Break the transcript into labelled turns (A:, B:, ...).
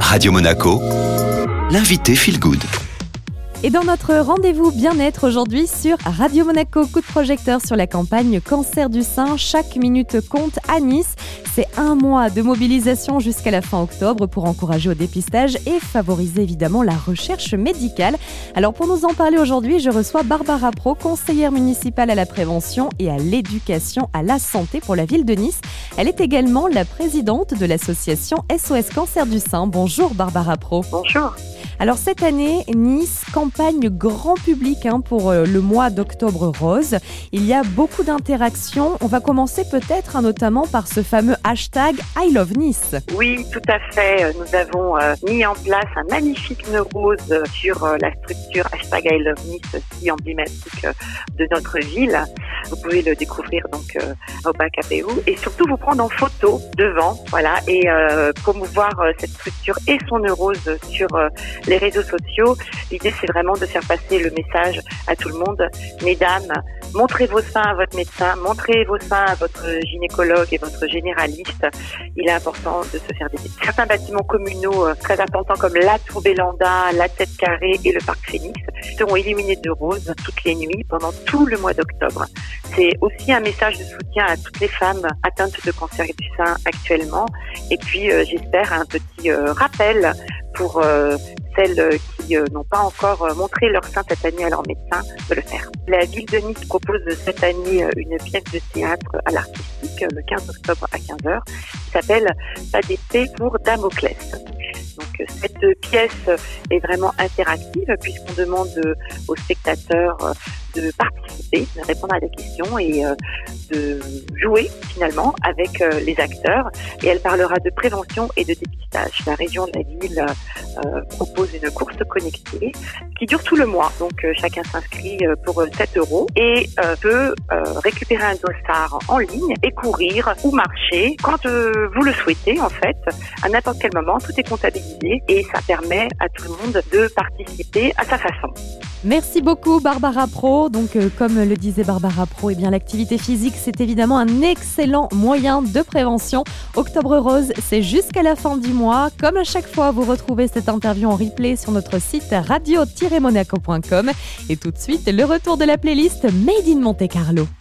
A: Radio Monaco, l'invité Feel Good.
B: Et dans notre rendez-vous bien-être aujourd'hui sur Radio Monaco, coup de projecteur sur la campagne Cancer du sein. Chaque minute compte à Nice. C'est un mois de mobilisation jusqu'à la fin octobre pour encourager au dépistage et favoriser évidemment la recherche médicale. Alors pour nous en parler aujourd'hui, je reçois Barbara Pro, conseillère municipale à la prévention et à l'éducation à la santé pour la ville de Nice. Elle est également la présidente de l'association SOS Cancer du sein. Bonjour Barbara Pro.
C: Bonjour.
B: Alors cette année, Nice campagne grand public hein, pour euh, le mois d'octobre rose. Il y a beaucoup d'interactions. On va commencer peut-être hein, notamment par ce fameux hashtag I Love Nice.
C: Oui, tout à fait. Nous avons euh, mis en place un magnifique nœud rose sur euh, la structure hashtag I Love Nice, si emblématique de notre ville. Vous pouvez le découvrir donc au bac APU et surtout vous prendre en photo devant, voilà, et promouvoir cette structure et son nœud rose sur les réseaux sociaux. L'idée, c'est vraiment de faire passer le message à tout le monde. Mesdames, montrez vos seins à votre médecin, montrez vos seins à votre gynécologue et votre généraliste. Il est important de se faire des certains bâtiments communaux euh, très importants comme la Tour Bélanda, la Tête Carrée et le Parc Phoenix seront illuminés de rose toutes les nuits pendant tout le mois d'octobre. C'est aussi un message de soutien à toutes les femmes atteintes de cancer du sein actuellement. Et puis, euh, j'espère un petit euh, rappel pour celles euh, qui euh, n'ont pas encore euh, montré leur sein cette année à leur médecin de le faire. La ville de Nice propose cette année une pièce de théâtre à l'artistique le 15 octobre à 15h qui s'appelle Pas d'épée pour Damoclès. Cette pièce est vraiment interactive puisqu'on demande aux spectateurs de participer, de répondre à des questions et de jouer finalement avec les acteurs. Et elle parlera de prévention et de dépistage. La région de la ville propose une course connectée qui dure tout le mois. Donc euh, chacun s'inscrit euh, pour 7 euh, euros et peut récupérer un dossard en ligne et courir ou marcher quand vous le souhaitez en fait, à n'importe quel moment. Tout est comptabilisé et ça permet à tout le monde de participer à sa façon.
B: Merci beaucoup Barbara Pro. Donc comme le disait Barbara Pro, eh l'activité physique c'est évidemment un excellent moyen de prévention. Octobre rose, c'est jusqu'à la fin du mois. Comme à chaque fois, vous retrouvez cette interview en replay sur notre site radio-monaco.com. Et tout de suite, le retour de la playlist Made in Monte Carlo.